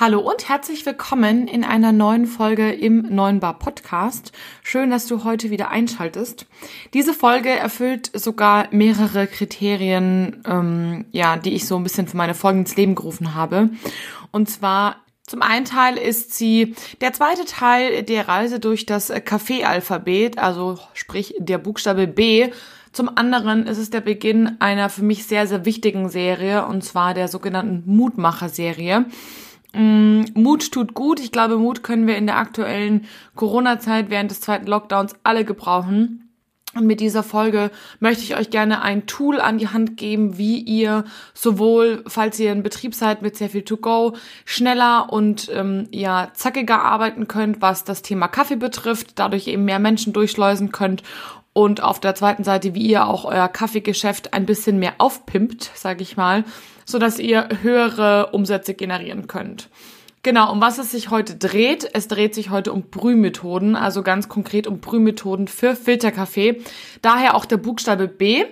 Hallo und herzlich willkommen in einer neuen Folge im Neuen Bar Podcast. Schön, dass du heute wieder einschaltest. Diese Folge erfüllt sogar mehrere Kriterien, ähm, ja, die ich so ein bisschen für meine Folgen ins Leben gerufen habe. Und zwar zum einen Teil ist sie der zweite Teil der Reise durch das Kaffee-Alphabet, also sprich der Buchstabe B. Zum anderen ist es der Beginn einer für mich sehr, sehr wichtigen Serie, und zwar der sogenannten Mutmacher-Serie. Mm, Mut tut gut. Ich glaube, Mut können wir in der aktuellen Corona-Zeit während des zweiten Lockdowns alle gebrauchen. Und mit dieser Folge möchte ich euch gerne ein Tool an die Hand geben, wie ihr sowohl, falls ihr in Betrieb seid mit sehr viel To-Go, schneller und ähm, ja zackiger arbeiten könnt, was das Thema Kaffee betrifft, dadurch eben mehr Menschen durchschleusen könnt und auf der zweiten Seite, wie ihr auch euer Kaffeegeschäft ein bisschen mehr aufpimpt, sage ich mal, so dass ihr höhere Umsätze generieren könnt. Genau, um was es sich heute dreht. Es dreht sich heute um Brühmethoden, also ganz konkret um Brühmethoden für Filterkaffee. Daher auch der Buchstabe B.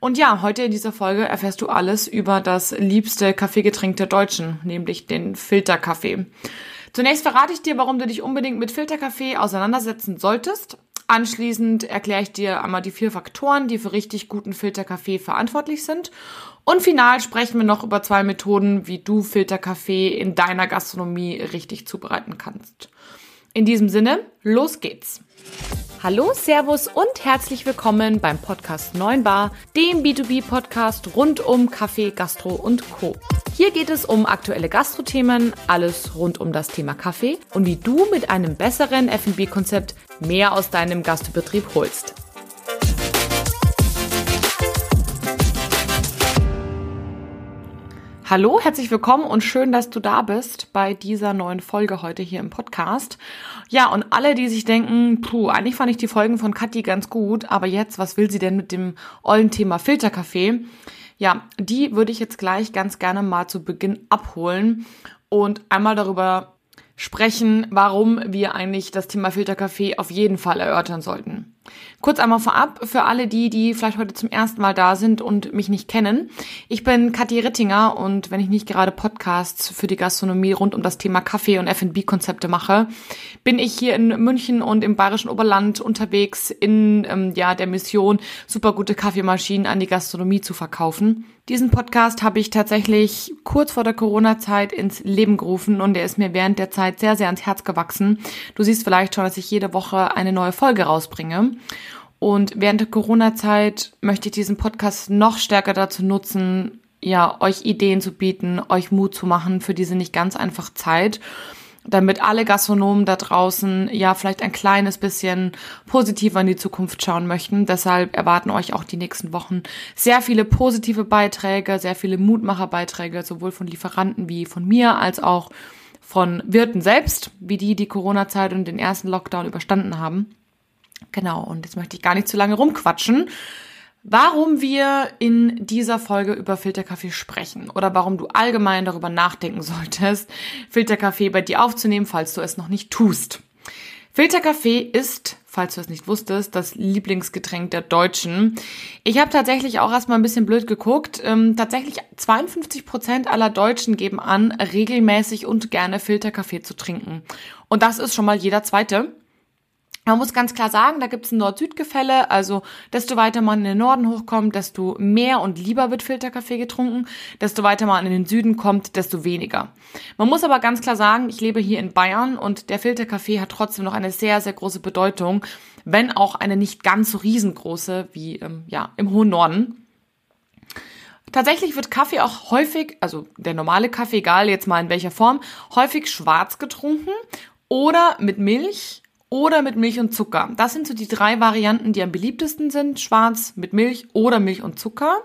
Und ja, heute in dieser Folge erfährst du alles über das liebste Kaffeegetränk der Deutschen, nämlich den Filterkaffee. Zunächst verrate ich dir, warum du dich unbedingt mit Filterkaffee auseinandersetzen solltest. Anschließend erkläre ich dir einmal die vier Faktoren, die für richtig guten Filterkaffee verantwortlich sind. Und final sprechen wir noch über zwei Methoden, wie du Filterkaffee in deiner Gastronomie richtig zubereiten kannst. In diesem Sinne, los geht's. Hallo, Servus und herzlich willkommen beim Podcast 9 Bar, dem B2B-Podcast rund um Kaffee, Gastro und Co. Hier geht es um aktuelle Gastrothemen, alles rund um das Thema Kaffee und wie du mit einem besseren F&B-Konzept mehr aus deinem Gastbetrieb holst. Hallo, herzlich willkommen und schön, dass du da bist bei dieser neuen Folge heute hier im Podcast. Ja, und alle, die sich denken, puh, eigentlich fand ich die Folgen von Kathi ganz gut, aber jetzt, was will sie denn mit dem ollen Thema Filterkaffee? Ja, die würde ich jetzt gleich ganz gerne mal zu Beginn abholen und einmal darüber sprechen, warum wir eigentlich das Thema Filterkaffee auf jeden Fall erörtern sollten. Kurz einmal vorab für alle die, die vielleicht heute zum ersten Mal da sind und mich nicht kennen. Ich bin Kathi Rittinger und wenn ich nicht gerade Podcasts für die Gastronomie rund um das Thema Kaffee und F&B-Konzepte mache, bin ich hier in München und im bayerischen Oberland unterwegs in ähm, ja der Mission, super gute Kaffeemaschinen an die Gastronomie zu verkaufen. Diesen Podcast habe ich tatsächlich kurz vor der Corona-Zeit ins Leben gerufen und der ist mir während der Zeit sehr, sehr ans Herz gewachsen. Du siehst vielleicht schon, dass ich jede Woche eine neue Folge rausbringe. Und während der Corona-Zeit möchte ich diesen Podcast noch stärker dazu nutzen, ja, euch Ideen zu bieten, euch Mut zu machen für diese nicht ganz einfach Zeit, damit alle Gastronomen da draußen ja vielleicht ein kleines bisschen positiver in die Zukunft schauen möchten. Deshalb erwarten euch auch die nächsten Wochen sehr viele positive Beiträge, sehr viele Mutmacherbeiträge, sowohl von Lieferanten wie von mir, als auch von Wirten selbst, wie die die Corona-Zeit und den ersten Lockdown überstanden haben. Genau, und jetzt möchte ich gar nicht zu lange rumquatschen. Warum wir in dieser Folge über Filterkaffee sprechen oder warum du allgemein darüber nachdenken solltest, Filterkaffee bei dir aufzunehmen, falls du es noch nicht tust. Filterkaffee ist, falls du es nicht wusstest, das Lieblingsgetränk der Deutschen. Ich habe tatsächlich auch erstmal ein bisschen blöd geguckt. Ähm, tatsächlich 52 Prozent aller Deutschen geben an, regelmäßig und gerne Filterkaffee zu trinken. Und das ist schon mal jeder zweite. Man muss ganz klar sagen, da gibt es ein Nord-Süd-Gefälle. Also desto weiter man in den Norden hochkommt, desto mehr und lieber wird Filterkaffee getrunken. Desto weiter man in den Süden kommt, desto weniger. Man muss aber ganz klar sagen, ich lebe hier in Bayern und der Filterkaffee hat trotzdem noch eine sehr, sehr große Bedeutung, wenn auch eine nicht ganz so riesengroße wie ähm, ja, im hohen Norden. Tatsächlich wird Kaffee auch häufig, also der normale Kaffee, egal jetzt mal in welcher Form, häufig schwarz getrunken oder mit Milch oder mit Milch und Zucker. Das sind so die drei Varianten, die am beliebtesten sind. Schwarz mit Milch oder Milch und Zucker.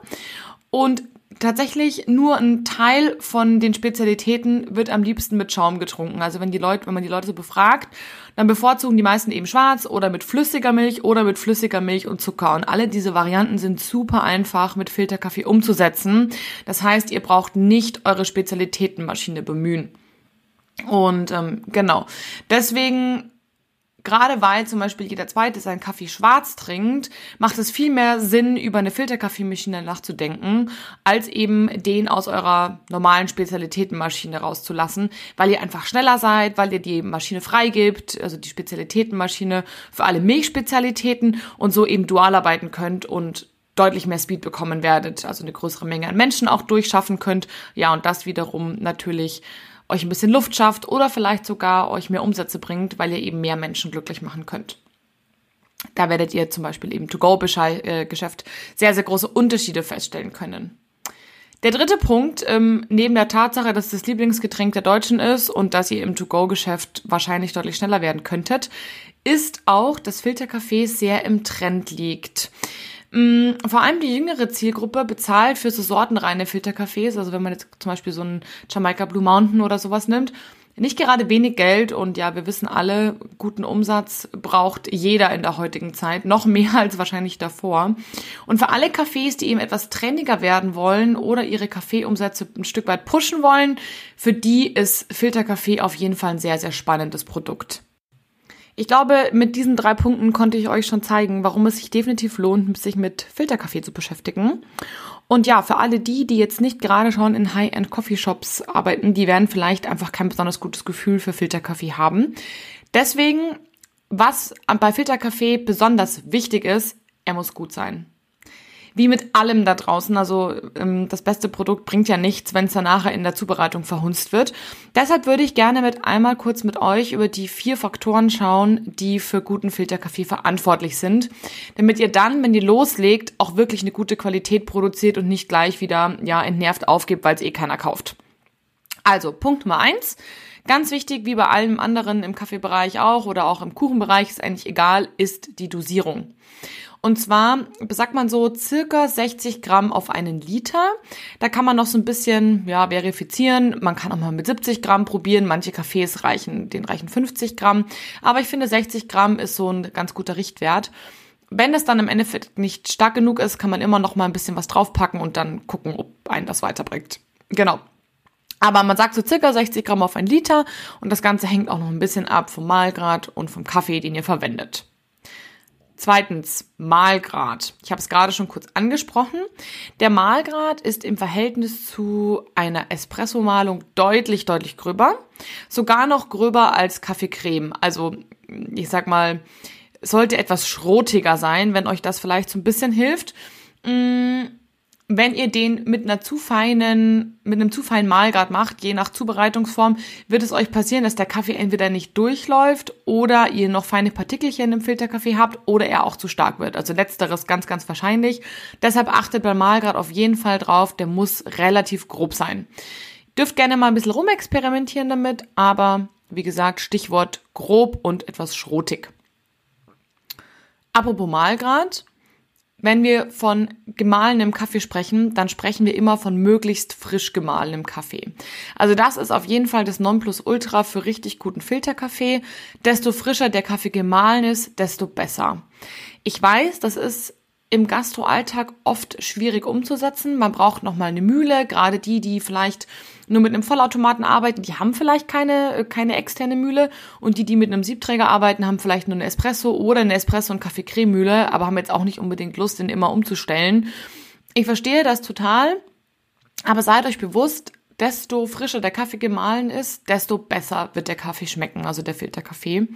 Und tatsächlich nur ein Teil von den Spezialitäten wird am liebsten mit Schaum getrunken. Also wenn die Leute, wenn man die Leute so befragt, dann bevorzugen die meisten eben schwarz oder mit flüssiger Milch oder mit flüssiger Milch und Zucker. Und alle diese Varianten sind super einfach mit Filterkaffee umzusetzen. Das heißt, ihr braucht nicht eure Spezialitätenmaschine bemühen. Und ähm, genau. Deswegen Gerade weil zum Beispiel jeder Zweite seinen Kaffee schwarz trinkt, macht es viel mehr Sinn, über eine Filterkaffeemaschine nachzudenken, als eben den aus eurer normalen Spezialitätenmaschine rauszulassen, weil ihr einfach schneller seid, weil ihr die Maschine freigibt, also die Spezialitätenmaschine für alle Milchspezialitäten und so eben dual arbeiten könnt und deutlich mehr Speed bekommen werdet, also eine größere Menge an Menschen auch durchschaffen könnt. Ja, und das wiederum natürlich euch ein bisschen Luft schafft oder vielleicht sogar euch mehr Umsätze bringt, weil ihr eben mehr Menschen glücklich machen könnt. Da werdet ihr zum Beispiel im To-Go-Geschäft sehr, sehr große Unterschiede feststellen können. Der dritte Punkt, ähm, neben der Tatsache, dass das Lieblingsgetränk der Deutschen ist und dass ihr im To-Go-Geschäft wahrscheinlich deutlich schneller werden könntet, ist auch, dass Filterkaffee sehr im Trend liegt. Mm, vor allem die jüngere Zielgruppe bezahlt für so sortenreine Filterkaffees, also wenn man jetzt zum Beispiel so einen Jamaica Blue Mountain oder sowas nimmt, nicht gerade wenig Geld und ja, wir wissen alle, guten Umsatz braucht jeder in der heutigen Zeit, noch mehr als wahrscheinlich davor. Und für alle Cafés, die eben etwas trendiger werden wollen oder ihre Kaffeeumsätze ein Stück weit pushen wollen, für die ist Filterkaffee auf jeden Fall ein sehr, sehr spannendes Produkt. Ich glaube, mit diesen drei Punkten konnte ich euch schon zeigen, warum es sich definitiv lohnt, sich mit Filterkaffee zu beschäftigen. Und ja, für alle die, die jetzt nicht gerade schon in High-End Coffeeshops arbeiten, die werden vielleicht einfach kein besonders gutes Gefühl für Filterkaffee haben. Deswegen, was bei Filterkaffee besonders wichtig ist, er muss gut sein wie mit allem da draußen. Also ähm, das beste Produkt bringt ja nichts, wenn es dann nachher in der Zubereitung verhunzt wird. Deshalb würde ich gerne mit einmal kurz mit euch über die vier Faktoren schauen, die für guten Filterkaffee verantwortlich sind, damit ihr dann, wenn ihr loslegt, auch wirklich eine gute Qualität produziert und nicht gleich wieder ja entnervt aufgibt, weil es eh keiner kauft. Also Punkt Nummer eins. Ganz wichtig, wie bei allem anderen im Kaffeebereich auch oder auch im Kuchenbereich, ist eigentlich egal, ist die Dosierung. Und zwar sagt man so circa 60 Gramm auf einen Liter. Da kann man noch so ein bisschen ja, verifizieren. Man kann auch mal mit 70 Gramm probieren. Manche Kaffees reichen, den reichen 50 Gramm. Aber ich finde 60 Gramm ist so ein ganz guter Richtwert. Wenn es dann im Endeffekt nicht stark genug ist, kann man immer noch mal ein bisschen was draufpacken und dann gucken, ob einen das weiterbringt. Genau. Aber man sagt so circa 60 Gramm auf ein Liter und das Ganze hängt auch noch ein bisschen ab vom Mahlgrad und vom Kaffee, den ihr verwendet. Zweitens, Mahlgrad. Ich habe es gerade schon kurz angesprochen. Der Mahlgrad ist im Verhältnis zu einer Espresso-Mahlung deutlich, deutlich gröber. Sogar noch gröber als Kaffeecreme. Also, ich sag mal, sollte etwas schrotiger sein, wenn euch das vielleicht so ein bisschen hilft. Mm, wenn ihr den mit einer zu feinen, mit einem zu feinen Mahlgrad macht, je nach Zubereitungsform, wird es euch passieren, dass der Kaffee entweder nicht durchläuft oder ihr noch feine Partikelchen im Filterkaffee habt oder er auch zu stark wird. Also letzteres ganz, ganz wahrscheinlich. Deshalb achtet beim Mahlgrad auf jeden Fall drauf, der muss relativ grob sein. Dürft gerne mal ein bisschen rumexperimentieren damit, aber wie gesagt, Stichwort grob und etwas schrotig. Apropos Mahlgrad, wenn wir von gemahlenem Kaffee sprechen, dann sprechen wir immer von möglichst frisch gemahlenem Kaffee. Also das ist auf jeden Fall das Nonplusultra für richtig guten Filterkaffee. Desto frischer der Kaffee gemahlen ist, desto besser. Ich weiß, das ist im Gastroalltag oft schwierig umzusetzen. Man braucht nochmal eine Mühle, gerade die, die vielleicht nur mit einem Vollautomaten arbeiten, die haben vielleicht keine, äh, keine externe Mühle und die, die mit einem Siebträger arbeiten, haben vielleicht nur eine Espresso oder eine Espresso- und Kaffee-Creme-Mühle, aber haben jetzt auch nicht unbedingt Lust, den immer umzustellen. Ich verstehe das total, aber seid euch bewusst, desto frischer der Kaffee gemahlen ist, desto besser wird der Kaffee schmecken, also der Filterkaffee.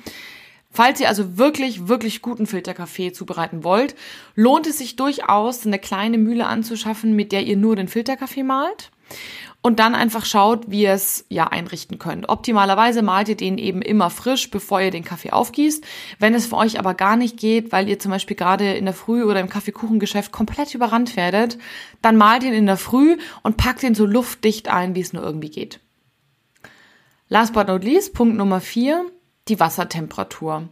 Falls ihr also wirklich, wirklich guten Filterkaffee zubereiten wollt, lohnt es sich durchaus, eine kleine Mühle anzuschaffen, mit der ihr nur den Filterkaffee malt und dann einfach schaut, wie ihr es ja einrichten könnt. Optimalerweise malt ihr den eben immer frisch, bevor ihr den Kaffee aufgießt. Wenn es für euch aber gar nicht geht, weil ihr zum Beispiel gerade in der Früh oder im Kaffeekuchengeschäft komplett überrannt werdet, dann malt ihn in der Früh und packt ihn so luftdicht ein, wie es nur irgendwie geht. Last but not least, Punkt Nummer vier, die Wassertemperatur.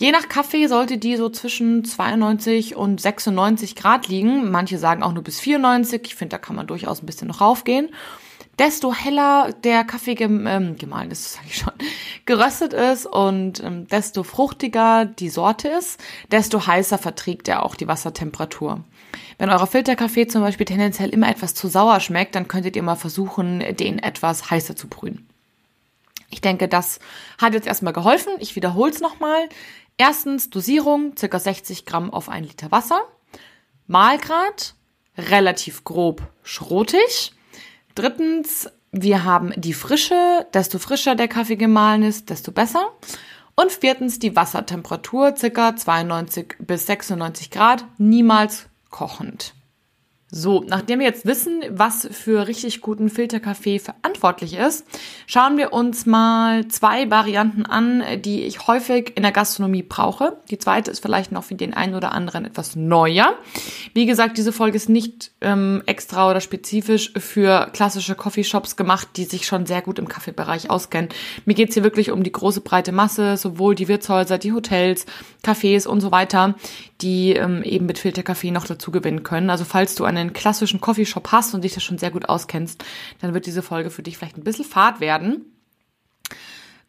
Je nach Kaffee sollte die so zwischen 92 und 96 Grad liegen. Manche sagen auch nur bis 94. Ich finde, da kann man durchaus ein bisschen noch raufgehen. Desto heller der Kaffee gem ähm, gemahlen ist, sage ich schon, geröstet ist und ähm, desto fruchtiger die Sorte ist, desto heißer verträgt er auch die Wassertemperatur. Wenn euer Filterkaffee zum Beispiel tendenziell immer etwas zu sauer schmeckt, dann könntet ihr mal versuchen, den etwas heißer zu brühen. Ich denke, das hat jetzt erstmal geholfen. Ich wiederhole es nochmal. Erstens Dosierung, circa 60 Gramm auf ein Liter Wasser. Mahlgrad, relativ grob schrotig. Drittens, wir haben die Frische. Desto frischer der Kaffee gemahlen ist, desto besser. Und viertens die Wassertemperatur, circa 92 bis 96 Grad, niemals kochend. So, nachdem wir jetzt wissen, was für richtig guten Filterkaffee verantwortlich ist, schauen wir uns mal zwei Varianten an, die ich häufig in der Gastronomie brauche. Die zweite ist vielleicht noch für den einen oder anderen etwas neuer. Wie gesagt, diese Folge ist nicht ähm, extra oder spezifisch für klassische Coffeeshops gemacht, die sich schon sehr gut im Kaffeebereich auskennen. Mir geht's hier wirklich um die große breite Masse, sowohl die Wirtshäuser, die Hotels, Cafés und so weiter, die ähm, eben mit Filterkaffee noch dazu gewinnen können. Also falls du einen klassischen Coffeeshop hast und dich das schon sehr gut auskennst, dann wird diese Folge für dich vielleicht ein bisschen fad werden.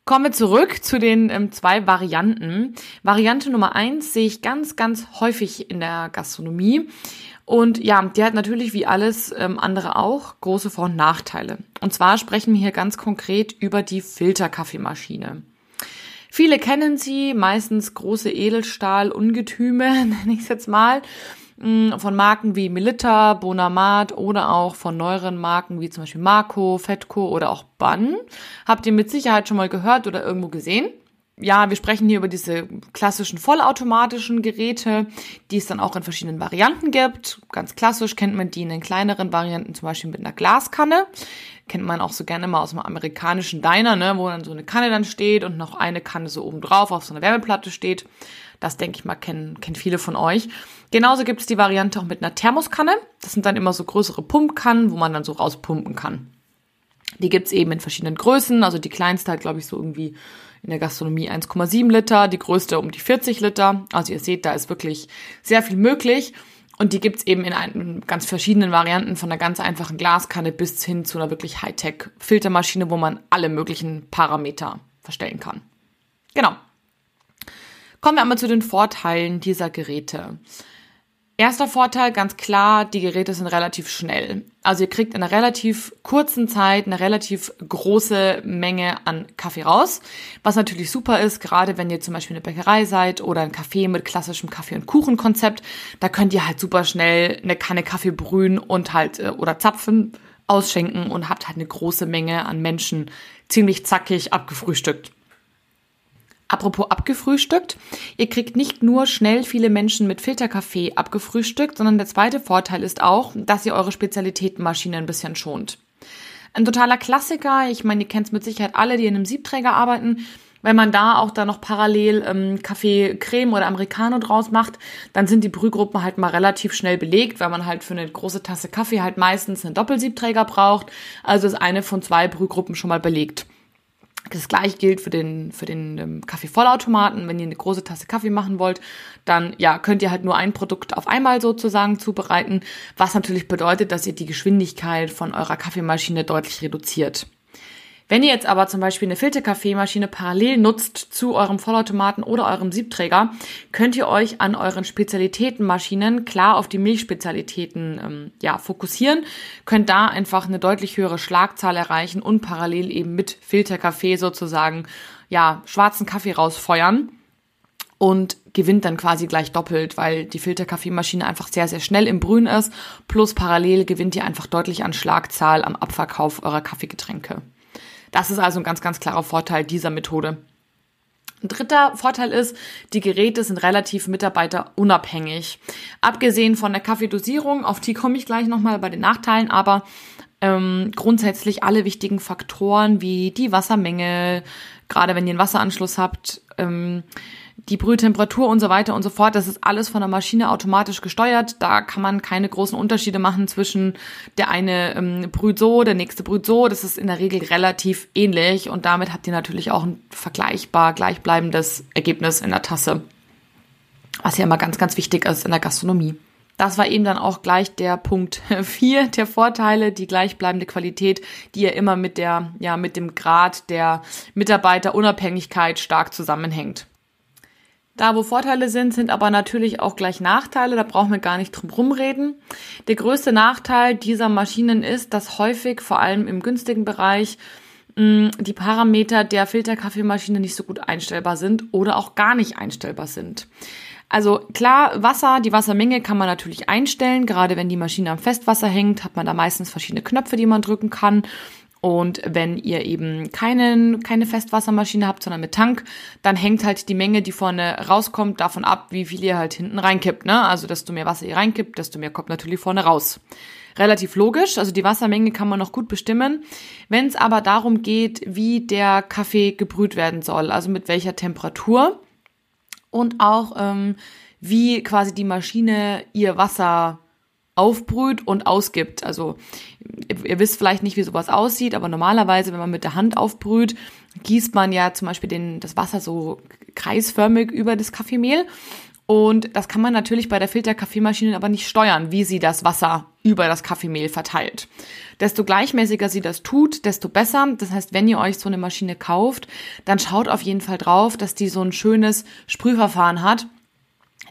Kommen wir zurück zu den ähm, zwei Varianten. Variante Nummer eins sehe ich ganz, ganz häufig in der Gastronomie. Und ja, die hat natürlich wie alles ähm, andere auch große Vor- und Nachteile. Und zwar sprechen wir hier ganz konkret über die Filterkaffeemaschine. Viele kennen sie, meistens große Edelstahl-Ungetüme, nenne ich es jetzt mal, von Marken wie Melitta, Bonamat oder auch von neueren Marken wie zum Beispiel Marco, Fetco oder auch Bunn. Habt ihr mit Sicherheit schon mal gehört oder irgendwo gesehen? Ja, wir sprechen hier über diese klassischen vollautomatischen Geräte, die es dann auch in verschiedenen Varianten gibt. Ganz klassisch kennt man die in den kleineren Varianten, zum Beispiel mit einer Glaskanne. Kennt man auch so gerne mal aus einem amerikanischen Diner, ne, wo dann so eine Kanne dann steht und noch eine Kanne so oben drauf auf so einer Wärmeplatte steht. Das denke ich mal, kennen, kennen viele von euch. Genauso gibt es die Variante auch mit einer Thermoskanne. Das sind dann immer so größere Pumpkannen, wo man dann so rauspumpen kann. Die gibt's eben in verschiedenen Größen. Also die kleinste halt, glaube ich, so irgendwie in der Gastronomie 1,7 Liter, die größte um die 40 Liter. Also ihr seht, da ist wirklich sehr viel möglich. Und die gibt's eben in ein, ganz verschiedenen Varianten, von einer ganz einfachen Glaskanne bis hin zu einer wirklich Hightech-Filtermaschine, wo man alle möglichen Parameter verstellen kann. Genau. Kommen wir einmal zu den Vorteilen dieser Geräte. Erster Vorteil, ganz klar, die Geräte sind relativ schnell. Also ihr kriegt in einer relativ kurzen Zeit eine relativ große Menge an Kaffee raus, was natürlich super ist, gerade wenn ihr zum Beispiel eine Bäckerei seid oder ein Café mit klassischem Kaffee- und Kuchenkonzept, da könnt ihr halt super schnell eine Kanne Kaffee brühen und halt äh, oder zapfen, ausschenken und habt halt eine große Menge an Menschen ziemlich zackig abgefrühstückt. Apropos abgefrühstückt. Ihr kriegt nicht nur schnell viele Menschen mit Filterkaffee abgefrühstückt, sondern der zweite Vorteil ist auch, dass ihr eure Spezialitätenmaschine ein bisschen schont. Ein totaler Klassiker, ich meine, ihr kennt es mit Sicherheit alle, die in einem Siebträger arbeiten. Wenn man da auch dann noch parallel ähm, Kaffee Creme oder Americano draus macht, dann sind die Brühgruppen halt mal relativ schnell belegt, weil man halt für eine große Tasse Kaffee halt meistens einen Doppelsiebträger braucht. Also ist eine von zwei Brühgruppen schon mal belegt. Das gleiche gilt für den, für den ähm, Kaffeevollautomaten. Wenn ihr eine große Tasse Kaffee machen wollt, dann ja, könnt ihr halt nur ein Produkt auf einmal sozusagen zubereiten, was natürlich bedeutet, dass ihr die Geschwindigkeit von eurer Kaffeemaschine deutlich reduziert. Wenn ihr jetzt aber zum Beispiel eine Filterkaffeemaschine parallel nutzt zu eurem Vollautomaten oder eurem Siebträger, könnt ihr euch an euren Spezialitätenmaschinen klar auf die Milchspezialitäten ähm, ja, fokussieren, könnt da einfach eine deutlich höhere Schlagzahl erreichen und parallel eben mit Filterkaffee sozusagen ja, schwarzen Kaffee rausfeuern und gewinnt dann quasi gleich doppelt, weil die Filterkaffeemaschine einfach sehr, sehr schnell im Brühen ist. Plus parallel gewinnt ihr einfach deutlich an Schlagzahl am Abverkauf eurer Kaffeegetränke. Das ist also ein ganz, ganz klarer Vorteil dieser Methode. Ein dritter Vorteil ist, die Geräte sind relativ mitarbeiterunabhängig. Abgesehen von der Kaffeedosierung, auf die komme ich gleich nochmal bei den Nachteilen, aber ähm, grundsätzlich alle wichtigen Faktoren wie die Wassermenge, gerade wenn ihr einen Wasseranschluss habt, ähm, die Brühtemperatur und so weiter und so fort, das ist alles von der Maschine automatisch gesteuert. Da kann man keine großen Unterschiede machen zwischen der eine ähm, brüht so, der nächste brüht so. Das ist in der Regel relativ ähnlich und damit habt ihr natürlich auch ein vergleichbar gleichbleibendes Ergebnis in der Tasse. Was ja immer ganz, ganz wichtig ist in der Gastronomie. Das war eben dann auch gleich der Punkt 4 der Vorteile, die gleichbleibende Qualität, die ja immer mit der, ja, mit dem Grad der Mitarbeiterunabhängigkeit stark zusammenhängt. Da, wo Vorteile sind, sind aber natürlich auch gleich Nachteile. Da brauchen wir gar nicht drum rumreden. Der größte Nachteil dieser Maschinen ist, dass häufig, vor allem im günstigen Bereich, mm, die Parameter der Filterkaffeemaschine nicht so gut einstellbar sind oder auch gar nicht einstellbar sind. Also klar, Wasser, die Wassermenge kann man natürlich einstellen. Gerade wenn die Maschine am Festwasser hängt, hat man da meistens verschiedene Knöpfe, die man drücken kann. Und wenn ihr eben keinen, keine Festwassermaschine habt, sondern mit Tank, dann hängt halt die Menge, die vorne rauskommt, davon ab, wie viel ihr halt hinten reinkippt. Ne? Also desto mehr Wasser ihr reinkippt, desto mehr kommt natürlich vorne raus. Relativ logisch, also die Wassermenge kann man noch gut bestimmen. Wenn es aber darum geht, wie der Kaffee gebrüht werden soll, also mit welcher Temperatur und auch ähm, wie quasi die Maschine ihr Wasser aufbrüht und ausgibt. Also ihr, wisst vielleicht nicht, wie sowas aussieht, aber normalerweise, wenn man mit der Hand aufbrüht, gießt man ja zum Beispiel den, das Wasser so kreisförmig über das Kaffeemehl. Und das kann man natürlich bei der Filterkaffeemaschine aber nicht steuern, wie sie das Wasser über das Kaffeemehl verteilt. Desto gleichmäßiger sie das tut, desto besser. Das heißt, wenn ihr euch so eine Maschine kauft, dann schaut auf jeden Fall drauf, dass die so ein schönes Sprühverfahren hat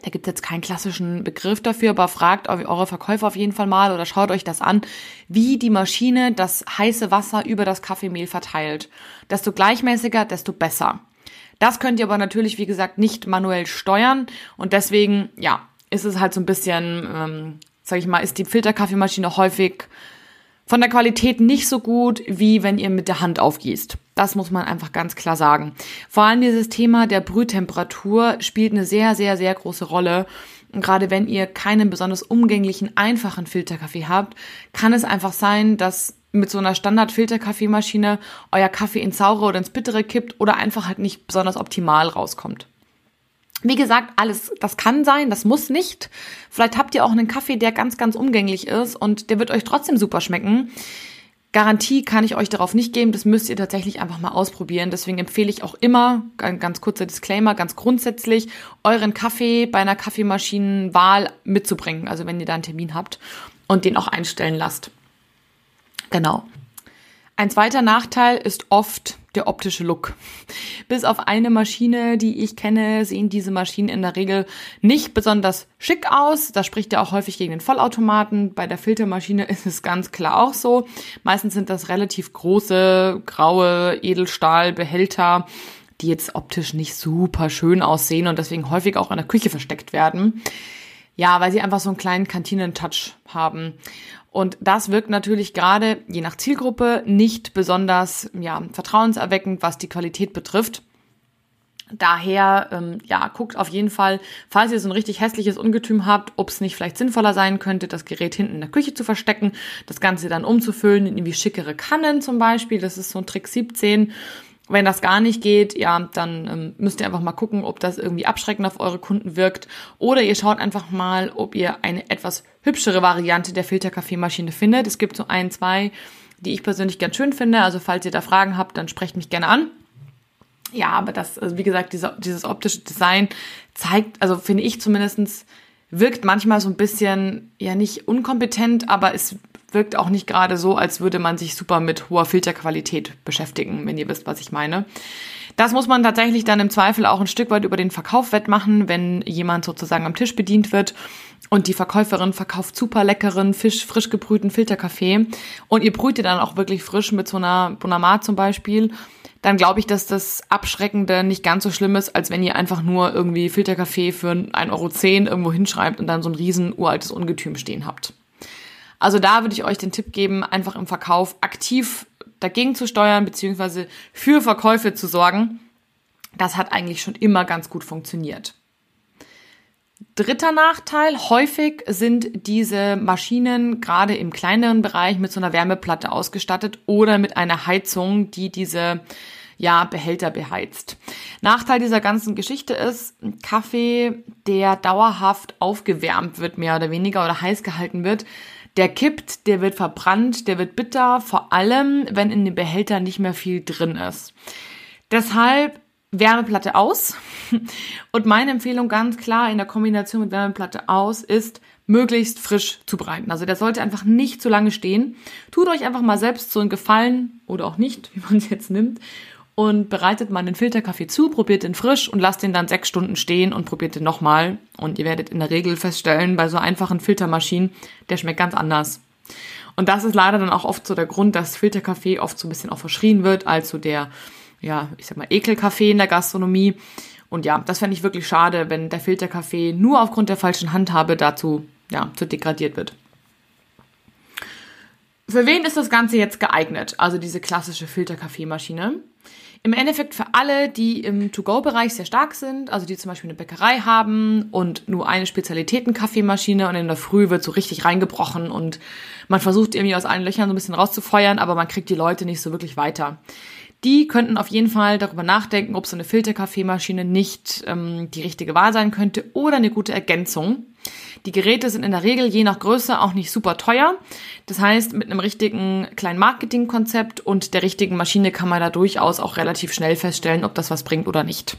da gibt es jetzt keinen klassischen Begriff dafür, aber fragt eure Verkäufer auf jeden Fall mal oder schaut euch das an, wie die Maschine das heiße Wasser über das Kaffeemehl verteilt. Desto gleichmäßiger, desto besser. Das könnt ihr aber natürlich, wie gesagt, nicht manuell steuern und deswegen, ja, ist es halt so ein bisschen, ähm, sag ich mal, ist die Filterkaffeemaschine häufig von der Qualität nicht so gut, wie wenn ihr mit der Hand aufgießt. Das muss man einfach ganz klar sagen. Vor allem dieses Thema der Brühtemperatur spielt eine sehr, sehr, sehr große Rolle. Und gerade wenn ihr keinen besonders umgänglichen, einfachen Filterkaffee habt, kann es einfach sein, dass mit so einer Standard-Filterkaffeemaschine euer Kaffee ins Saure oder ins Bittere kippt oder einfach halt nicht besonders optimal rauskommt. Wie gesagt, alles, das kann sein, das muss nicht. Vielleicht habt ihr auch einen Kaffee, der ganz, ganz umgänglich ist und der wird euch trotzdem super schmecken. Garantie kann ich euch darauf nicht geben, das müsst ihr tatsächlich einfach mal ausprobieren. Deswegen empfehle ich auch immer, ein ganz kurzer Disclaimer, ganz grundsätzlich, euren Kaffee bei einer Kaffeemaschinenwahl mitzubringen. Also wenn ihr da einen Termin habt und den auch einstellen lasst. Genau. Ein zweiter Nachteil ist oft der optische Look. Bis auf eine Maschine, die ich kenne, sehen diese Maschinen in der Regel nicht besonders schick aus. Das spricht ja auch häufig gegen den Vollautomaten. Bei der Filtermaschine ist es ganz klar auch so. Meistens sind das relativ große, graue Edelstahlbehälter, die jetzt optisch nicht super schön aussehen und deswegen häufig auch in der Küche versteckt werden. Ja, weil sie einfach so einen kleinen Kantinen-Touch haben. Und das wirkt natürlich gerade je nach Zielgruppe nicht besonders ja, vertrauenserweckend, was die Qualität betrifft. Daher, ähm, ja, guckt auf jeden Fall, falls ihr so ein richtig hässliches Ungetüm habt, ob es nicht vielleicht sinnvoller sein könnte, das Gerät hinten in der Küche zu verstecken, das Ganze dann umzufüllen in irgendwie schickere Kannen zum Beispiel. Das ist so ein Trick 17. Wenn das gar nicht geht, ja, dann ähm, müsst ihr einfach mal gucken, ob das irgendwie abschreckend auf eure Kunden wirkt. Oder ihr schaut einfach mal, ob ihr eine etwas hübschere Variante der Filterkaffeemaschine findet. Es gibt so ein, zwei, die ich persönlich ganz schön finde. Also falls ihr da Fragen habt, dann sprecht mich gerne an. Ja, aber das, also wie gesagt, diese, dieses optische Design zeigt, also finde ich zumindestens wirkt manchmal so ein bisschen, ja nicht unkompetent, aber es wirkt auch nicht gerade so, als würde man sich super mit hoher Filterqualität beschäftigen, wenn ihr wisst, was ich meine. Das muss man tatsächlich dann im Zweifel auch ein Stück weit über den Verkauf wettmachen, wenn jemand sozusagen am Tisch bedient wird und die Verkäuferin verkauft super leckeren, Fisch, frisch gebrühten Filterkaffee und ihr brüht ihr dann auch wirklich frisch mit so einer Bonamar zum Beispiel, dann glaube ich, dass das Abschreckende nicht ganz so schlimm ist, als wenn ihr einfach nur irgendwie Filterkaffee für 1,10 Euro irgendwo hinschreibt und dann so ein riesen uraltes Ungetüm stehen habt. Also da würde ich euch den Tipp geben, einfach im Verkauf aktiv dagegen zu steuern, beziehungsweise für Verkäufe zu sorgen. Das hat eigentlich schon immer ganz gut funktioniert. Dritter Nachteil, häufig sind diese Maschinen gerade im kleineren Bereich mit so einer Wärmeplatte ausgestattet oder mit einer Heizung, die diese ja, Behälter beheizt. Nachteil dieser ganzen Geschichte ist, Kaffee, der dauerhaft aufgewärmt wird, mehr oder weniger, oder heiß gehalten wird, der kippt, der wird verbrannt, der wird bitter, vor allem, wenn in dem Behälter nicht mehr viel drin ist. Deshalb Wärmeplatte aus. Und meine Empfehlung ganz klar in der Kombination mit Wärmeplatte aus ist, möglichst frisch zu bereiten. Also der sollte einfach nicht zu lange stehen. Tut euch einfach mal selbst so einen Gefallen oder auch nicht, wie man es jetzt nimmt und bereitet mal den Filterkaffee zu, probiert den frisch und lasst den dann sechs Stunden stehen und probiert den nochmal. Und ihr werdet in der Regel feststellen, bei so einfachen Filtermaschinen, der schmeckt ganz anders. Und das ist leider dann auch oft so der Grund, dass Filterkaffee oft so ein bisschen auch verschrien wird, als so der, ja, ich sag mal, Ekelkaffee in der Gastronomie. Und ja, das fände ich wirklich schade, wenn der Filterkaffee nur aufgrund der falschen Handhabe dazu, ja, zu degradiert wird. Für wen ist das Ganze jetzt geeignet? Also diese klassische Filterkaffeemaschine. Im Endeffekt für alle, die im To-Go-Bereich sehr stark sind, also die zum Beispiel eine Bäckerei haben und nur eine Spezialitäten-Kaffeemaschine und in der Früh wird so richtig reingebrochen und man versucht irgendwie aus allen Löchern so ein bisschen rauszufeuern, aber man kriegt die Leute nicht so wirklich weiter. Die könnten auf jeden Fall darüber nachdenken, ob so eine Filterkaffeemaschine nicht ähm, die richtige Wahl sein könnte oder eine gute Ergänzung. Die Geräte sind in der Regel je nach Größe auch nicht super teuer. Das heißt, mit einem richtigen kleinen Marketingkonzept und der richtigen Maschine kann man da durchaus auch relativ schnell feststellen, ob das was bringt oder nicht.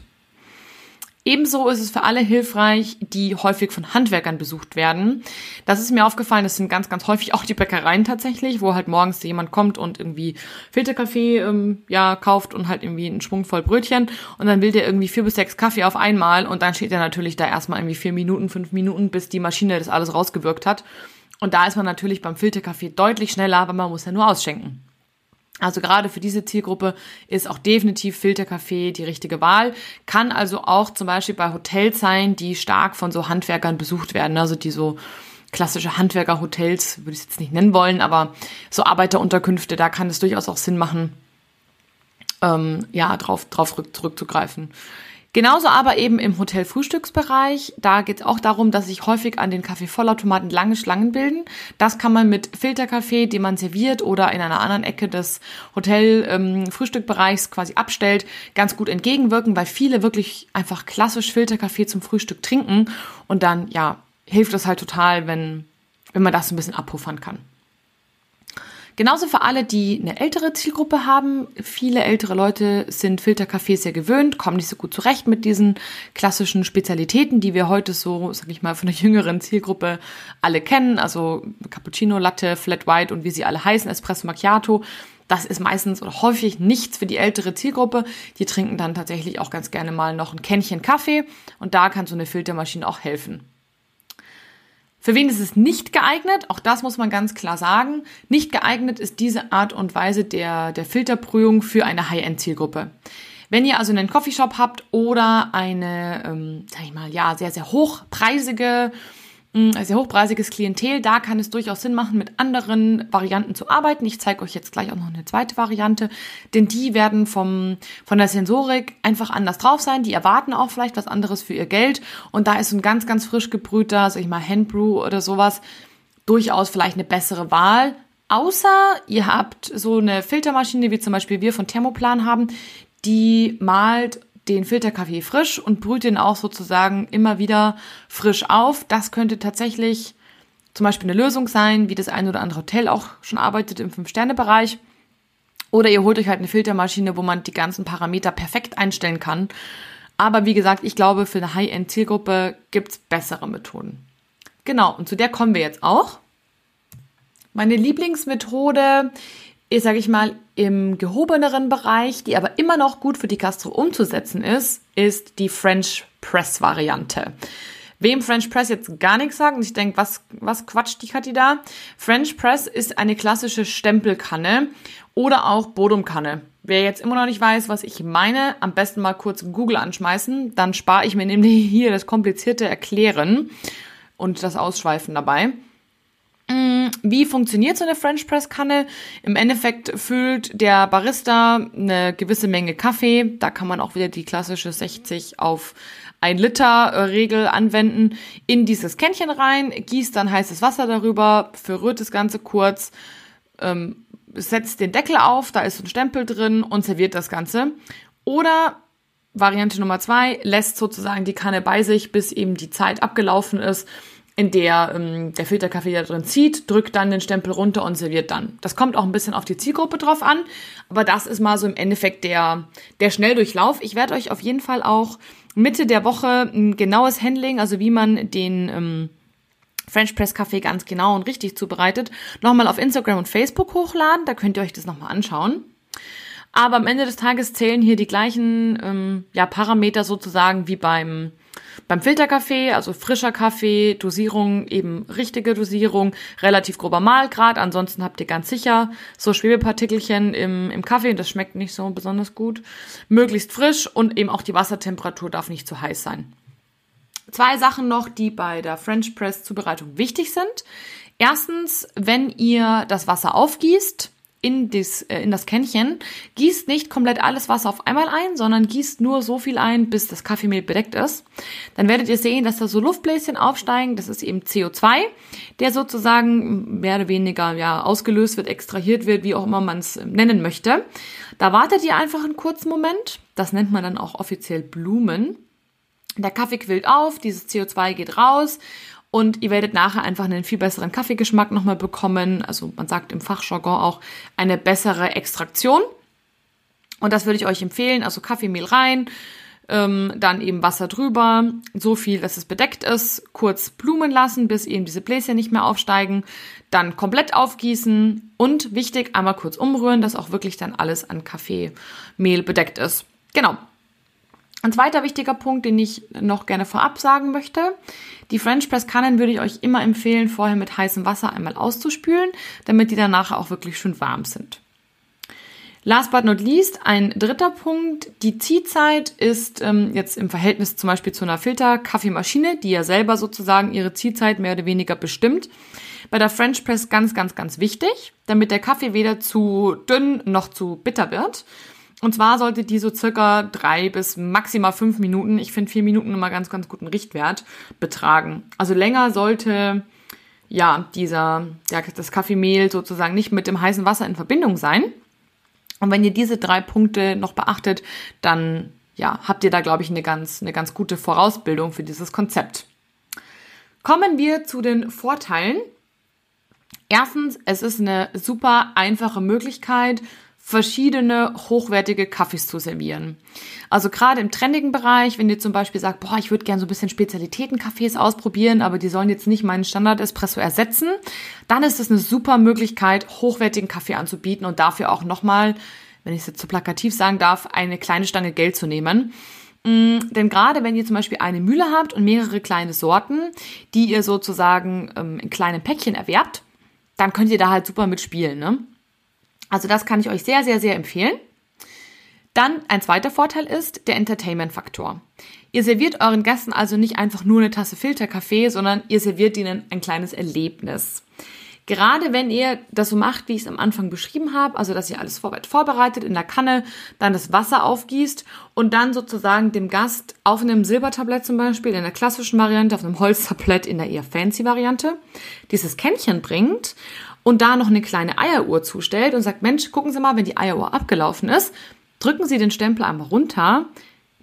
Ebenso ist es für alle hilfreich, die häufig von Handwerkern besucht werden. Das ist mir aufgefallen, das sind ganz, ganz häufig auch die Bäckereien tatsächlich, wo halt morgens jemand kommt und irgendwie Filterkaffee ähm, ja, kauft und halt irgendwie einen Schwung voll Brötchen und dann will der irgendwie vier bis sechs Kaffee auf einmal und dann steht er natürlich da erstmal irgendwie vier Minuten, fünf Minuten, bis die Maschine das alles rausgewirkt hat. Und da ist man natürlich beim Filterkaffee deutlich schneller, weil man muss ja nur ausschenken. Also gerade für diese Zielgruppe ist auch definitiv Filterkaffee die richtige Wahl. Kann also auch zum Beispiel bei Hotels sein, die stark von so Handwerkern besucht werden. Also die so klassische Handwerkerhotels, würde ich es jetzt nicht nennen wollen, aber so Arbeiterunterkünfte, da kann es durchaus auch Sinn machen, ähm, ja, drauf, drauf zurückzugreifen. Genauso aber eben im Hotel-Frühstücksbereich. Da geht es auch darum, dass sich häufig an den Kaffeevollautomaten lange Schlangen bilden. Das kann man mit Filterkaffee, den man serviert oder in einer anderen Ecke des Hotel-Frühstückbereichs ähm, quasi abstellt, ganz gut entgegenwirken, weil viele wirklich einfach klassisch Filterkaffee zum Frühstück trinken. Und dann, ja, hilft es halt total, wenn, wenn man das ein bisschen abpuffern kann. Genauso für alle, die eine ältere Zielgruppe haben. Viele ältere Leute sind Filterkaffees sehr gewöhnt, kommen nicht so gut zurecht mit diesen klassischen Spezialitäten, die wir heute so, sag ich mal, von der jüngeren Zielgruppe alle kennen. Also Cappuccino, Latte, Flat White und wie sie alle heißen, Espresso Macchiato. Das ist meistens oder häufig nichts für die ältere Zielgruppe. Die trinken dann tatsächlich auch ganz gerne mal noch ein Kännchen Kaffee und da kann so eine Filtermaschine auch helfen. Für wen ist es nicht geeignet? Auch das muss man ganz klar sagen. Nicht geeignet ist diese Art und Weise der, der Filterprüfung für eine High-End-Zielgruppe. Wenn ihr also einen Coffeeshop habt oder eine, ähm, sag ich mal, ja, sehr, sehr hochpreisige ein sehr hochpreisiges Klientel. Da kann es durchaus Sinn machen, mit anderen Varianten zu arbeiten. Ich zeige euch jetzt gleich auch noch eine zweite Variante, denn die werden vom, von der Sensorik einfach anders drauf sein. Die erwarten auch vielleicht was anderes für ihr Geld. Und da ist so ein ganz, ganz frisch gebrühter, sag ich mal, Handbrew oder sowas, durchaus vielleicht eine bessere Wahl. Außer ihr habt so eine Filtermaschine, wie zum Beispiel wir von Thermoplan haben, die malt den Filterkaffee frisch und brüht den auch sozusagen immer wieder frisch auf. Das könnte tatsächlich zum Beispiel eine Lösung sein, wie das ein oder andere Hotel auch schon arbeitet im Fünf-Sterne-Bereich. Oder ihr holt euch halt eine Filtermaschine, wo man die ganzen Parameter perfekt einstellen kann. Aber wie gesagt, ich glaube, für eine High-End-Zielgruppe gibt's bessere Methoden. Genau, und zu der kommen wir jetzt auch. Meine Lieblingsmethode sage ich mal, im gehobeneren Bereich, die aber immer noch gut für die Gastro umzusetzen ist, ist die French Press Variante. Wem French Press jetzt gar nichts sagt und ich denke, was, was quatscht die Kathi da? French Press ist eine klassische Stempelkanne oder auch Bodumkanne. Wer jetzt immer noch nicht weiß, was ich meine, am besten mal kurz Google anschmeißen, dann spare ich mir nämlich hier das komplizierte Erklären und das Ausschweifen dabei. Mm, wie funktioniert so eine French Press Kanne? Im Endeffekt füllt der Barista eine gewisse Menge Kaffee. Da kann man auch wieder die klassische 60 auf 1 Liter Regel anwenden in dieses Kännchen rein, gießt dann heißes Wasser darüber, verrührt das Ganze kurz, ähm, setzt den Deckel auf, da ist ein Stempel drin und serviert das Ganze. Oder Variante Nummer zwei lässt sozusagen die Kanne bei sich, bis eben die Zeit abgelaufen ist in der ähm, der Filterkaffee da drin zieht, drückt dann den Stempel runter und serviert dann. Das kommt auch ein bisschen auf die Zielgruppe drauf an, aber das ist mal so im Endeffekt der, der Schnelldurchlauf. Ich werde euch auf jeden Fall auch Mitte der Woche ein genaues Handling, also wie man den ähm, French Press Kaffee ganz genau und richtig zubereitet, nochmal auf Instagram und Facebook hochladen. Da könnt ihr euch das nochmal anschauen. Aber am Ende des Tages zählen hier die gleichen ähm, ja, Parameter sozusagen wie beim Beim Filterkaffee, also frischer Kaffee, Dosierung eben richtige Dosierung, relativ grober Mahlgrad. Ansonsten habt ihr ganz sicher so Schwebepartikelchen im, im Kaffee und das schmeckt nicht so besonders gut. Möglichst frisch und eben auch die Wassertemperatur darf nicht zu heiß sein. Zwei Sachen noch, die bei der French Press Zubereitung wichtig sind. Erstens, wenn ihr das Wasser aufgießt, in das, äh, in das Kännchen, gießt nicht komplett alles Wasser auf einmal ein, sondern gießt nur so viel ein, bis das Kaffeemehl bedeckt ist. Dann werdet ihr sehen, dass da so Luftbläschen aufsteigen. Das ist eben CO2, der sozusagen mehr oder weniger ja ausgelöst wird, extrahiert wird, wie auch immer man es nennen möchte. Da wartet ihr einfach einen kurzen Moment. Das nennt man dann auch offiziell Blumen. Der Kaffee quillt auf, dieses CO2 geht raus und ihr werdet nachher einfach einen viel besseren Kaffeegeschmack nochmal bekommen. Also man sagt im Fachjargon auch eine bessere Extraktion. Und das würde ich euch empfehlen. Also Kaffeemehl rein, ähm, dann eben Wasser drüber, so viel, dass es bedeckt ist, kurz blumen lassen, bis eben diese Bläschen nicht mehr aufsteigen, dann komplett aufgießen und wichtig, einmal kurz umrühren, dass auch wirklich dann alles an Kaffeemehl bedeckt ist. Genau, ein zweiter wichtiger Punkt, den ich noch gerne vorab sagen möchte. Die French Press Kannen würde ich euch immer empfehlen, vorher mit heißem Wasser einmal auszuspülen, damit die danach auch wirklich schön warm sind. Last but not least, ein dritter Punkt. Die Ziehzeit ist ähm, jetzt im Verhältnis zum Beispiel zu einer Filter-Kaffeemaschine, die ja selber sozusagen ihre Ziehzeit mehr oder weniger bestimmt. Bei der French Press ganz, ganz, ganz wichtig, damit der Kaffee weder zu dünn noch zu bitter wird. Und zwar sollte die so circa drei bis maximal fünf Minuten, ich finde vier Minuten immer ganz, ganz guten Richtwert, betragen. Also länger sollte ja dieser, ja, das Kaffeemehl sozusagen nicht mit dem heißen Wasser in Verbindung sein. Und wenn ihr diese drei Punkte noch beachtet, dann ja, habt ihr da, glaube ich, eine ganz, eine ganz gute Vorausbildung für dieses Konzept. Kommen wir zu den Vorteilen. Erstens, es ist eine super einfache Möglichkeit, verschiedene hochwertige Kaffees zu servieren. Also gerade im trendigen Bereich, wenn ihr zum Beispiel sagt, boah, ich würde gerne so ein bisschen Spezialitäten-Kaffees ausprobieren, aber die sollen jetzt nicht meinen Standard-Espresso ersetzen, dann ist es eine super Möglichkeit, hochwertigen Kaffee anzubieten und dafür auch nochmal, wenn ich es jetzt so plakativ sagen darf, eine kleine Stange Geld zu nehmen. Mm, denn gerade wenn ihr zum Beispiel eine Mühle habt und mehrere kleine Sorten, die ihr sozusagen ähm, in kleinen Päckchen erwerbt, dann könnt ihr da halt super mitspielen. Ne? Also das kann ich euch sehr, sehr, sehr empfehlen. Dann ein zweiter Vorteil ist der Entertainment-Faktor. Ihr serviert euren Gästen also nicht einfach nur eine Tasse Filterkaffee, sondern ihr serviert ihnen ein kleines Erlebnis. Gerade wenn ihr das so macht, wie ich es am Anfang beschrieben habe, also dass ihr alles vorbereitet in der Kanne, dann das Wasser aufgießt und dann sozusagen dem Gast auf einem Silbertablett zum Beispiel, in der klassischen Variante, auf einem Holztablett in der eher fancy Variante, dieses Kännchen bringt und da noch eine kleine Eieruhr zustellt und sagt, Mensch, gucken Sie mal, wenn die Eieruhr abgelaufen ist, drücken Sie den Stempel einmal runter,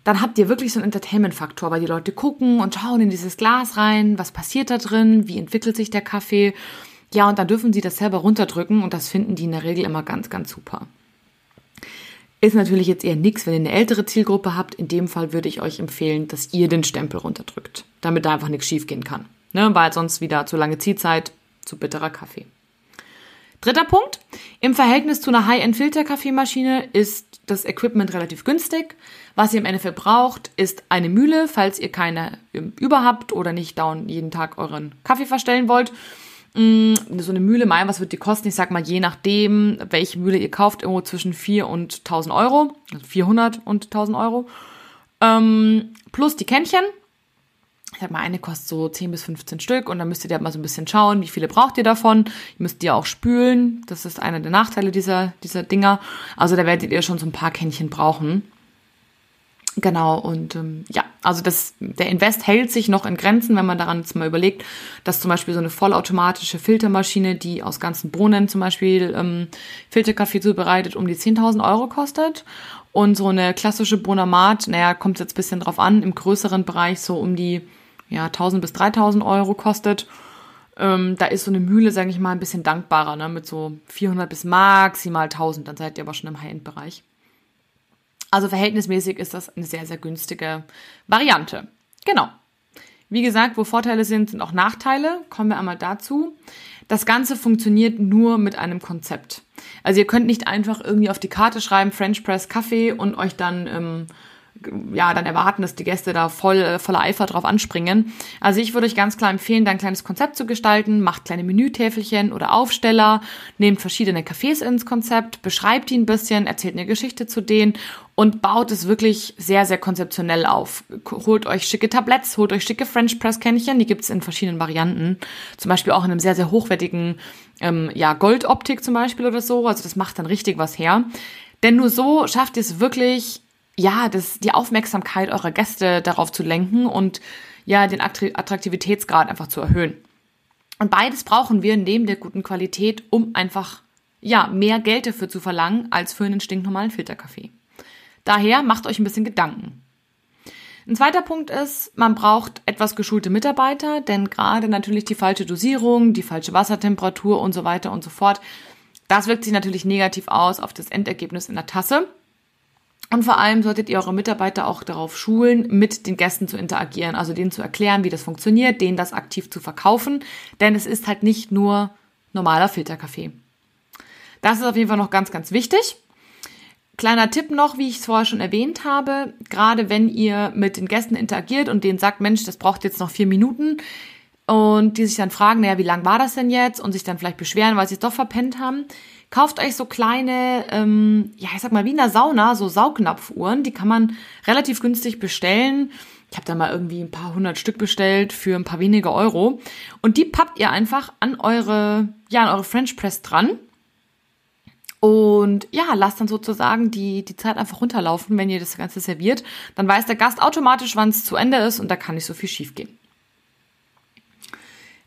dann habt ihr wirklich so einen Entertainment-Faktor, weil die Leute gucken und schauen in dieses Glas rein, was passiert da drin, wie entwickelt sich der Kaffee. Ja, und dann dürfen sie das selber runterdrücken und das finden die in der Regel immer ganz, ganz super. Ist natürlich jetzt eher nichts, wenn ihr eine ältere Zielgruppe habt. In dem Fall würde ich euch empfehlen, dass ihr den Stempel runterdrückt, damit da einfach nichts schiefgehen kann. Ne, weil sonst wieder zu lange Ziehzeit, zu bitterer Kaffee. Dritter Punkt. Im Verhältnis zu einer High-End-Filter-Kaffeemaschine ist das Equipment relativ günstig. Was ihr im Endeffekt braucht, ist eine Mühle, falls ihr keine über habt oder nicht dauernd jeden Tag euren Kaffee verstellen wollt. Mm, so eine Mühle, mein, was wird die kosten? Ich sag mal, je nachdem, welche Mühle ihr kauft, irgendwo zwischen 4 und 1000 Euro. Also 400 und 1000 Euro. Ähm, plus die Kännchen ich sag mal, eine kostet so 10 bis 15 Stück und dann müsst ihr mal so ein bisschen schauen, wie viele braucht ihr davon. Ihr müsst die auch spülen. Das ist einer der Nachteile dieser, dieser Dinger. Also da werdet ihr schon so ein paar Kännchen brauchen. Genau, und ähm, ja, also das, der Invest hält sich noch in Grenzen, wenn man daran jetzt mal überlegt, dass zum Beispiel so eine vollautomatische Filtermaschine, die aus ganzen Bohnen zum Beispiel ähm, Filterkaffee zubereitet, um die 10.000 Euro kostet. Und so eine klassische Bonamat, naja, kommt jetzt ein bisschen drauf an, im größeren Bereich so um die ja, 1000 bis 3000 Euro kostet. Ähm, da ist so eine Mühle, sage ich mal, ein bisschen dankbarer, ne? mit so 400 bis maximal 1000. Dann seid ihr aber schon im High-End-Bereich. Also verhältnismäßig ist das eine sehr, sehr günstige Variante. Genau. Wie gesagt, wo Vorteile sind, sind auch Nachteile. Kommen wir einmal dazu. Das Ganze funktioniert nur mit einem Konzept. Also ihr könnt nicht einfach irgendwie auf die Karte schreiben, French Press Kaffee und euch dann ähm, ja, dann erwarten, dass die Gäste da voll, äh, voller Eifer drauf anspringen. Also ich würde euch ganz klar empfehlen, da ein kleines Konzept zu gestalten. Macht kleine Menütäfelchen oder Aufsteller, nehmt verschiedene Cafés ins Konzept, beschreibt die ein bisschen, erzählt eine Geschichte zu denen und baut es wirklich sehr, sehr konzeptionell auf. Holt euch schicke Tabletts, holt euch schicke French Press Kännchen, die gibt's in verschiedenen Varianten. Zum Beispiel auch in einem sehr, sehr hochwertigen, ähm, ja, Goldoptik zum Beispiel oder so. Also das macht dann richtig was her. Denn nur so schafft ihr es wirklich, ja, das, die Aufmerksamkeit eurer Gäste darauf zu lenken und ja, den Attraktivitätsgrad einfach zu erhöhen. Und beides brauchen wir neben der guten Qualität, um einfach, ja, mehr Geld dafür zu verlangen als für einen stinknormalen Filterkaffee. Daher macht euch ein bisschen Gedanken. Ein zweiter Punkt ist, man braucht etwas geschulte Mitarbeiter, denn gerade natürlich die falsche Dosierung, die falsche Wassertemperatur und so weiter und so fort, das wirkt sich natürlich negativ aus auf das Endergebnis in der Tasse. Und vor allem solltet ihr eure Mitarbeiter auch darauf schulen, mit den Gästen zu interagieren, also denen zu erklären, wie das funktioniert, denen das aktiv zu verkaufen, denn es ist halt nicht nur normaler Filterkaffee. Das ist auf jeden Fall noch ganz, ganz wichtig. Kleiner Tipp noch, wie ich es vorher schon erwähnt habe, gerade wenn ihr mit den Gästen interagiert und denen sagt, Mensch, das braucht jetzt noch vier Minuten und die sich dann fragen, naja, wie lang war das denn jetzt und sich dann vielleicht beschweren, weil sie es doch verpennt haben, Kauft euch so kleine, ähm, ja, ich sag mal, wie in der Sauna, so Saugnapfuhren. Die kann man relativ günstig bestellen. Ich habe da mal irgendwie ein paar hundert Stück bestellt für ein paar wenige Euro. Und die pappt ihr einfach an eure, ja, an eure French Press dran. Und ja, lasst dann sozusagen die, die Zeit einfach runterlaufen, wenn ihr das Ganze serviert. Dann weiß der Gast automatisch, wann es zu Ende ist und da kann nicht so viel schief gehen.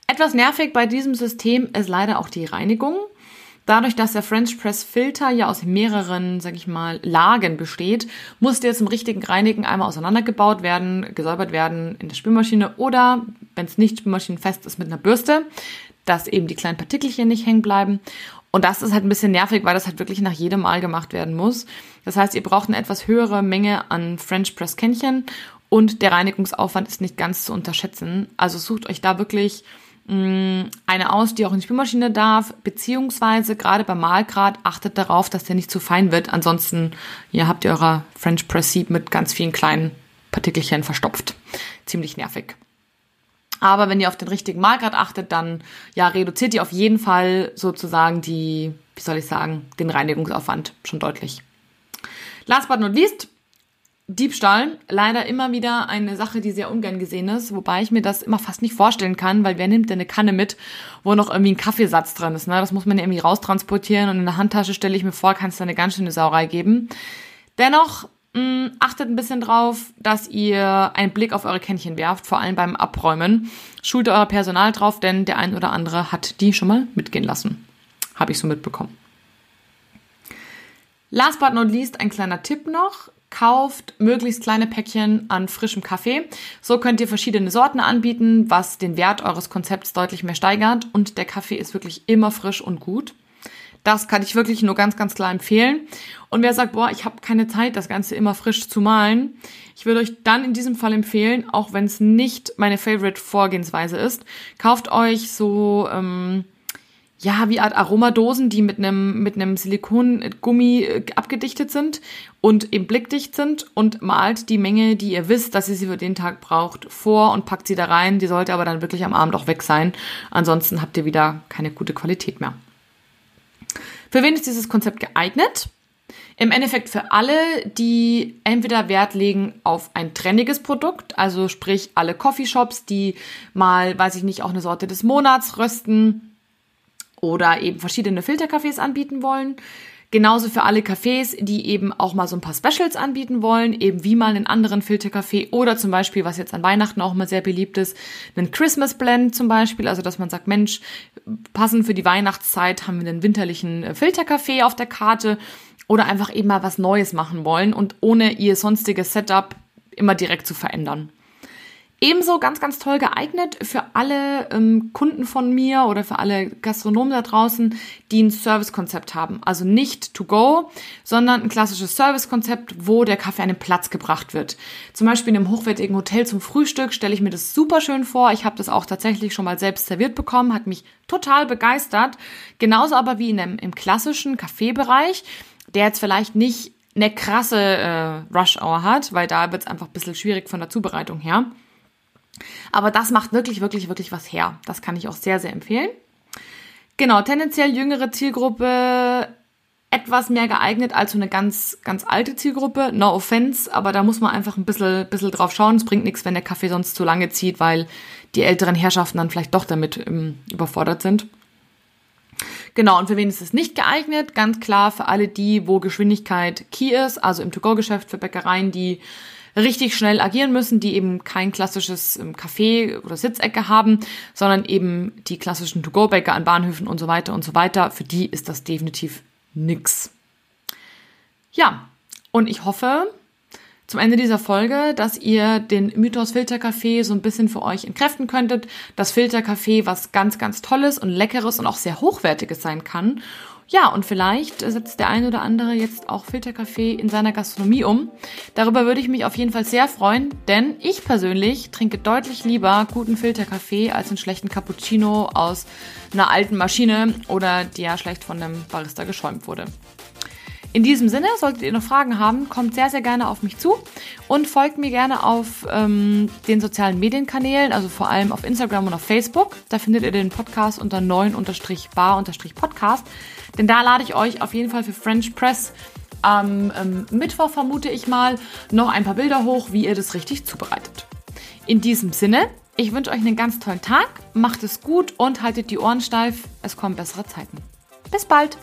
Etwas nervig bei diesem System ist leider auch die Reinigung. Dadurch, dass der French Press Filter ja aus mehreren, sag ich mal, Lagen besteht, muss der zum richtigen Reinigen einmal auseinandergebaut werden, gesäubert werden in der Spülmaschine oder, wenn es nicht spülmaschinenfest ist, mit einer Bürste, dass eben die kleinen Partikelchen nicht hängen bleiben. Und das ist halt ein bisschen nervig, weil das halt wirklich nach jedem Mal gemacht werden muss. Das heißt, ihr braucht eine etwas höhere Menge an French Press Kännchen und der Reinigungsaufwand ist nicht ganz zu unterschätzen. Also sucht euch da wirklich eine aus, die auch in die Spülmaschine darf, beziehungsweise gerade beim Mahlgrad achtet darauf, dass der nicht zu fein wird. Ansonsten ja, habt ihr eurer French Press Sieb mit ganz vielen kleinen Partikelchen verstopft. Ziemlich nervig. Aber wenn ihr auf den richtigen Mahlgrad achtet, dann ja, reduziert ihr auf jeden Fall sozusagen die, wie soll ich sagen, den Reinigungsaufwand schon deutlich. Last but not least, Diebstahl, leider immer wieder eine Sache, die sehr ungern gesehen ist, wobei ich mir das immer fast nicht vorstellen kann, weil wer nimmt denn eine Kanne mit, wo noch irgendwie ein Kaffeesatz drin ist, ne? Das muss man ja irgendwie raustransportieren und in der Handtasche stelle ich mir vor, kann es da eine ganz schöne Sauerei geben. Dennoch mh, mm, achtet ein bisschen drauf, dass ihr einen Blick auf eure Kännchen werft, vor allem beim Abräumen. Schult euer Personal drauf, denn der ein oder andere hat die schon mal mitgehen lassen. Habe ich so mitbekommen. Last but not least ein kleiner Tipp noch kauft möglichst kleine Päckchen an frischem Kaffee. So könnt ihr verschiedene Sorten anbieten, was den Wert eures Konzepts deutlich mehr steigert und der Kaffee ist wirklich immer frisch und gut. Das kann ich wirklich nur ganz, ganz klar empfehlen. Und wer sagt, boah, ich habe keine Zeit, das Ganze immer frisch zu malen, ich würde euch dann in diesem Fall empfehlen, auch wenn es nicht meine Favorite Vorgehensweise ist, kauft euch so ähm, ja, wie Art Aromadosen, die mit einem mit einem Silikongummi äh, abgedichtet sind und eben blickdicht sind und malt die Menge, die ihr wisst, dass ihr sie für den Tag braucht, vor und packt sie da rein. Die sollte aber dann wirklich am Abend auch weg sein. Ansonsten habt ihr wieder keine gute Qualität mehr. Für wen ist dieses Konzept geeignet? Im Endeffekt für alle, die entweder Wert legen auf ein trendiges Produkt, also sprich alle Coffeeshops, die mal, weiß ich nicht, auch eine Sorte des Monats rösten, oder eben verschiedene Filterkaffees anbieten wollen. Genauso für alle Cafés, die eben auch mal so ein paar Specials anbieten wollen, eben wie mal einen anderen Filterkaffee oder zum Beispiel, was jetzt an Weihnachten auch mal sehr beliebt ist, einen Christmas Blend zum Beispiel, also dass man sagt, Mensch, passend für die Weihnachtszeit haben wir einen winterlichen äh, Filterkaffee auf der Karte oder einfach eben mal was Neues machen wollen und ohne ihr sonstiges Setup immer direkt zu verändern. Ebenso ganz, ganz toll geeignet für alle ähm, Kunden von mir oder für alle Gastronomen da draußen, die ein Servicekonzept haben. Also nicht to go, sondern ein klassisches Servicekonzept, wo der Kaffee an den Platz gebracht wird. Zum Beispiel in einem hochwertigen Hotel zum Frühstück stelle ich mir das super schön vor. Ich habe das auch tatsächlich schon mal selbst serviert bekommen, hat mich total begeistert. Genauso aber wie in einem, im klassischen Kaffeebereich, der jetzt vielleicht nicht eine krasse äh, Rush Hour hat, weil da wird es einfach ein bisschen schwierig von der Zubereitung her. Aber das macht wirklich, wirklich, wirklich was her. Das kann ich auch sehr, sehr empfehlen. Genau, tendenziell jüngere Zielgruppe etwas mehr geeignet als so eine ganz, ganz alte Zielgruppe. No offense, aber da muss man einfach ein bisschen, bisschen drauf schauen. Es bringt nichts, wenn der Kaffee sonst zu lange zieht, weil die älteren Herrschaften dann vielleicht doch damit ähm, überfordert sind. Genau, und für wen ist es nicht geeignet? Ganz klar für alle die, wo Geschwindigkeit key ist, also im To-Go-Geschäft für Bäckereien, die richtig schnell agieren müssen, die eben kein klassisches ähm, Café oder Sitzecke haben, sondern eben die klassischen To-Go-Bäcker an Bahnhöfen und so weiter und so weiter. Für die ist das definitiv nix. Ja, und ich hoffe, zum Ende dieser Folge, dass ihr den Mythos Filterkaffee so ein bisschen für euch entkräften könntet. Das Filterkaffee, was ganz, ganz tolles und leckeres und auch sehr hochwertiges sein kann. Ja, und vielleicht setzt der ein oder andere jetzt auch Filterkaffee in seiner Gastronomie um. Darüber würde ich mich auf jeden Fall sehr freuen, denn ich persönlich trinke deutlich lieber guten Filterkaffee als einen schlechten Cappuccino aus einer alten Maschine oder der schlecht von einem Barista geschäumt wurde. In diesem Sinne, solltet ihr noch Fragen haben, kommt sehr, sehr gerne auf mich zu und folgt mir gerne auf ähm, den sozialen Medienkanälen, also vor allem auf Instagram und auf Facebook. Da findet ihr den Podcast unter 9-bar-podcast. Denn da lade ich euch auf jeden Fall für French Press am ähm, Mittwoch, vermute ich mal, noch ein paar Bilder hoch, wie ihr das richtig zubereitet. In diesem Sinne, ich wünsche euch einen ganz tollen Tag, macht es gut und haltet die Ohren steif. Es kommen bessere Zeiten. Bis bald!